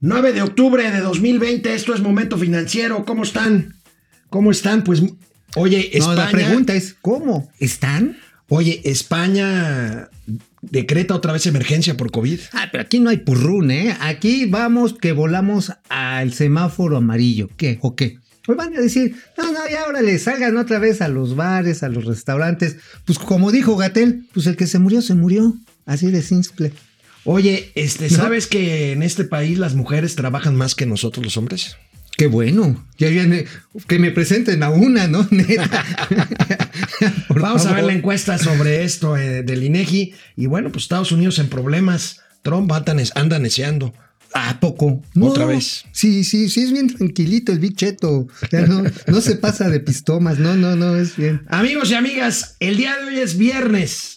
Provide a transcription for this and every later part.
9 de octubre de 2020, esto es Momento Financiero. ¿Cómo están? ¿Cómo están? Pues, oye, España. No, la pregunta es: ¿cómo? ¿Están? Oye, España decreta otra vez emergencia por COVID. Ah, pero aquí no hay purrún, ¿eh? Aquí vamos que volamos al semáforo amarillo. ¿Qué? ¿O qué? Pues van a decir, no, no, ya ahora le salgan otra vez a los bares, a los restaurantes. Pues como dijo Gatel, pues el que se murió, se murió. Así de simple. Oye, este, ¿sabes que en este país las mujeres trabajan más que nosotros los hombres? Qué bueno. Ya viene, que me presenten a una, ¿no? Neta. Vamos a ver la encuesta sobre esto eh, del INEGI. Y bueno, pues Estados Unidos en problemas. Trump anda neceando. ¿A poco? Otra vez. Sí, sí, sí, es bien tranquilito el Big Cheto. no, no se pasa de pistomas. No, no, no, es bien. Amigos y amigas, el día de hoy es viernes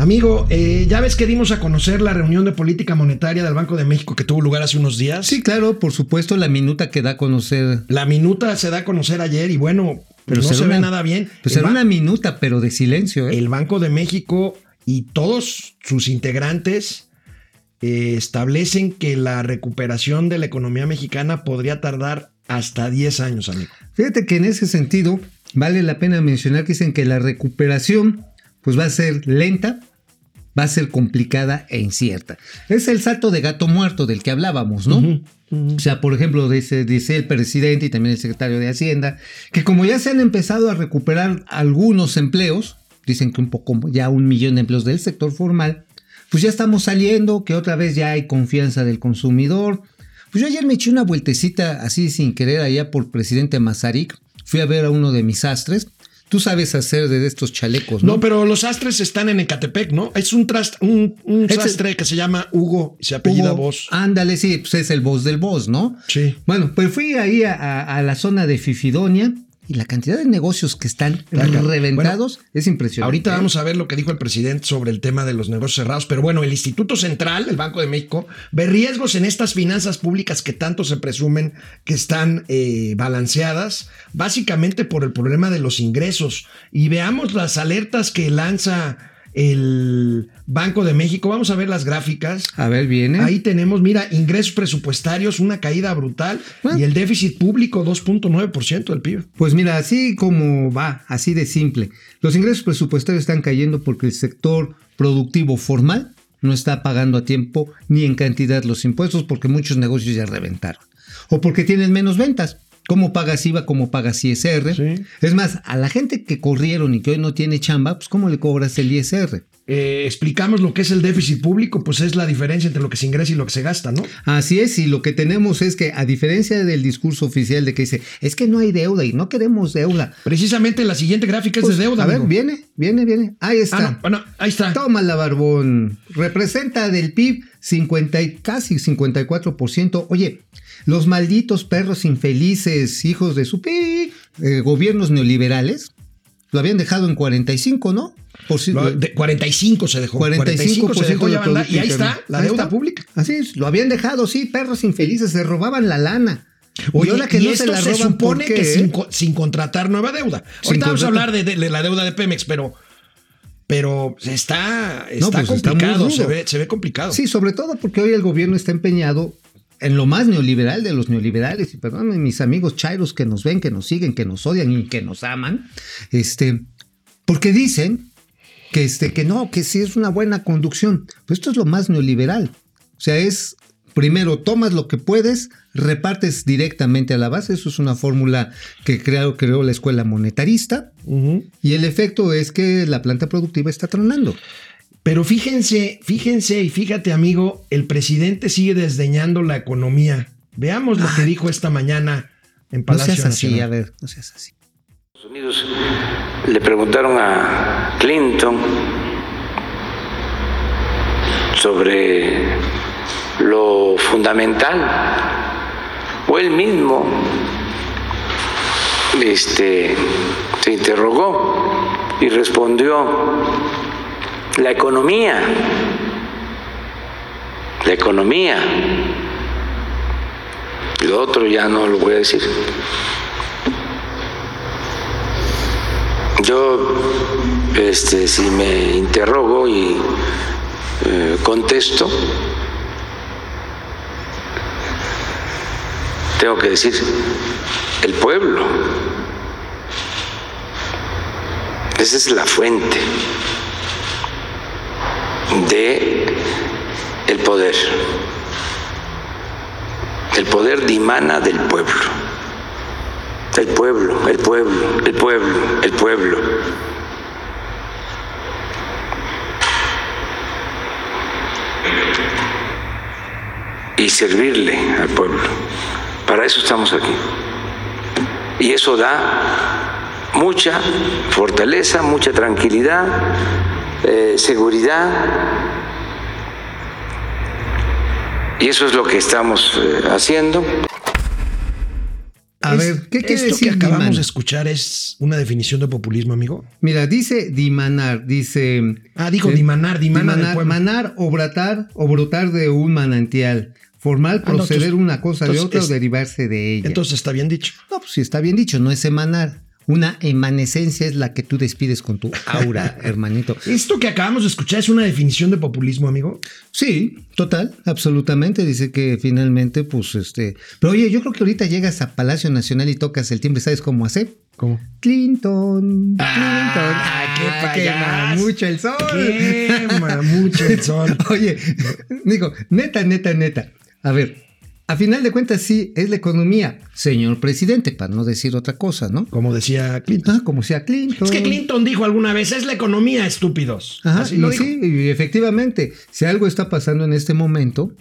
Amigo, eh, ya ves que dimos a conocer la reunión de política monetaria del Banco de México que tuvo lugar hace unos días. Sí, claro, por supuesto, la minuta que da a conocer. La minuta se da a conocer ayer y bueno, pero no se ve nada bien. Pues era una minuta, pero de silencio. ¿eh? El Banco de México y todos sus integrantes eh, establecen que la recuperación de la economía mexicana podría tardar hasta 10 años, amigo. Fíjate que en ese sentido vale la pena mencionar que dicen que la recuperación pues va a ser lenta, va a ser complicada e incierta. Es el salto de gato muerto del que hablábamos, ¿no? O sea, por ejemplo, dice, dice el presidente y también el secretario de Hacienda, que como ya se han empezado a recuperar algunos empleos, dicen que un poco, ya un millón de empleos del sector formal, pues ya estamos saliendo, que otra vez ya hay confianza del consumidor. Pues yo ayer me eché una vueltecita así sin querer allá por presidente Mazarik, fui a ver a uno de mis astres, Tú sabes hacer de estos chalecos, ¿no? No, pero los astres están en Ecatepec, ¿no? Es un, trast, un, un sastre que se llama Hugo se apellida Voz. Ándale, sí, pues es el voz del voz, ¿no? Sí. Bueno, pues fui ahí a, a la zona de Fifidonia y la cantidad de negocios que están reventados bueno, es impresionante. Ahorita vamos a ver lo que dijo el presidente sobre el tema de los negocios cerrados, pero bueno, el Instituto Central, el Banco de México, ve riesgos en estas finanzas públicas que tanto se presumen que están eh, balanceadas, básicamente por el problema de los ingresos. Y veamos las alertas que lanza el Banco de México. Vamos a ver las gráficas. A ver, viene. Ahí tenemos, mira, ingresos presupuestarios, una caída brutal y el déficit público 2.9% del PIB. Pues mira, así como va, así de simple. Los ingresos presupuestarios están cayendo porque el sector productivo formal no está pagando a tiempo ni en cantidad los impuestos porque muchos negocios ya reventaron. O porque tienen menos ventas. ¿Cómo pagas IVA? ¿Cómo pagas ISR? Sí. Es más, a la gente que corrieron y que hoy no tiene chamba, pues ¿cómo le cobras el ISR? Eh, explicamos lo que es el déficit público, pues es la diferencia entre lo que se ingresa y lo que se gasta, ¿no? Así es, y lo que tenemos es que, a diferencia del discurso oficial de que dice, es que no hay deuda y no queremos deuda. Precisamente la siguiente gráfica Pues, es de deuda. A ver, amigo. viene, viene, viene. Ahí está. Ah, no, bueno, ahí está. Toma la barbón. Representa del PIB 50 y casi 54%. Oye, los malditos perros infelices, hijos de su pi, eh, gobiernos neoliberales, lo habían dejado en 45, ¿no? Por si- Lo- de 45 se dejó. 45% se dejó de ya banda, Y ahí está, la Ahí deuda está. pública. Así es, lo habían dejado, sí, perros infelices, se robaban la lana. Oye, y ahora que y no esto se la se roban, supone ¿por qué, que eh? sin, co- sin contratar nueva deuda. Ahorita vamos a hablar de, de la deuda de Pemex, pero, pero está, está No, pues complicado, se, ve, se ve complicado. Sí, sobre todo porque hoy el gobierno está empeñado en lo más neoliberal de los neoliberales. Y perdónenme, mis amigos chairos que nos ven, que nos siguen, que nos odian y que nos aman. Este, porque dicen que, este, que no, que sí es una buena conducción. Pues esto es lo más neoliberal. O sea, es primero tomas lo que puedes, repartes directamente a la base. Eso es una fórmula que creó, creó la escuela monetarista. Y el efecto es que la planta productiva está tronando. Pero fíjense, fíjense y fíjate, amigo, el presidente sigue desdeñando la economía. Veamos lo que dijo esta mañana en No Palacio seas así, Nacional. a ver, no seas así. Estados Unidos le preguntaron a Clinton sobre lo fundamental, o él mismo este, se interrogó y respondió la economía, la economía. Lo otro ya no lo voy a decir. Yo, este, si me interrogo y eh, contesto, tengo que decir el pueblo. Esa es la fuente de el poder. El poder dimana del pueblo. El pueblo, el pueblo, el pueblo, el pueblo. Y servirle al pueblo. Para eso estamos aquí. Y eso da mucha fortaleza, mucha tranquilidad, eh, seguridad. Y eso es lo que estamos eh, haciendo. A Es- ver, ¿qué quiere esto decir que acabamos dimanar? de escuchar es una definición de populismo, amigo. Mira, dice dimanar, dice... Ah, dijo eh, dimanar, dimana dimanar, manar o brotar o brotar de un manantial. Formar, Ah, no, proceder entonces- una cosa de otra o derivarse de ella. Entonces está bien dicho. no, pues sí está bien dicho, no es emanar. Una emanescencia es la que tú despides con tu aura, hermanito. Esto que acabamos de escuchar es una definición de populismo, amigo. Sí, total, absolutamente. Dice que finalmente, pues, este. Pero oye, yo creo que ahorita llegas a Palacio Nacional y tocas el timbre, ¿sabes cómo hacer? ¿Cómo? Clinton, Clinton. Ah, qué quema payaso. mucho el sol. Quema mucho el sol. Oye, digo, neta, neta, neta. A ver, a final de cuentas sí es la economía, señor presidente, para no decir otra cosa, ¿no? Como decía Clinton. Ah, como sea Clinton. Es que Clinton dijo alguna vez, es la economía, estúpidos. Ajá, Así y lo dijo. sí, y efectivamente, si algo está pasando en este momento,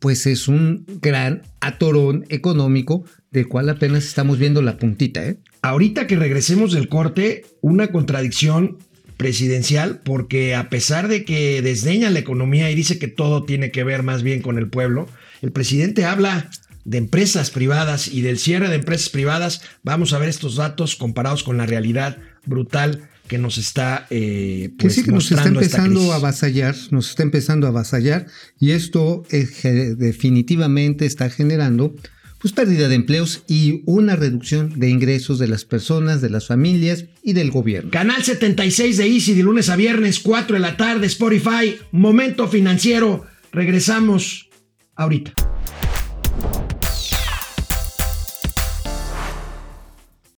pues es un gran atorón económico del cual apenas estamos viendo la puntita, ¿eh? Ahorita que regresemos del corte, una contradicción presidencial, porque a pesar de que desdeña la economía y dice que todo tiene que ver más bien con el pueblo, el presidente habla de empresas privadas y del cierre de empresas privadas. Vamos a ver estos datos comparados con la realidad brutal que nos está eh, Que pues, sí que nos está empezando a avasallar, nos está empezando a avasallar y esto es ge- definitivamente está generando pues pérdida de empleos y una reducción de ingresos de las personas, de las familias y del gobierno. Canal 76 de Easy de lunes a viernes, 4 de la tarde, Spotify, Momento Financiero. Regresamos ahorita.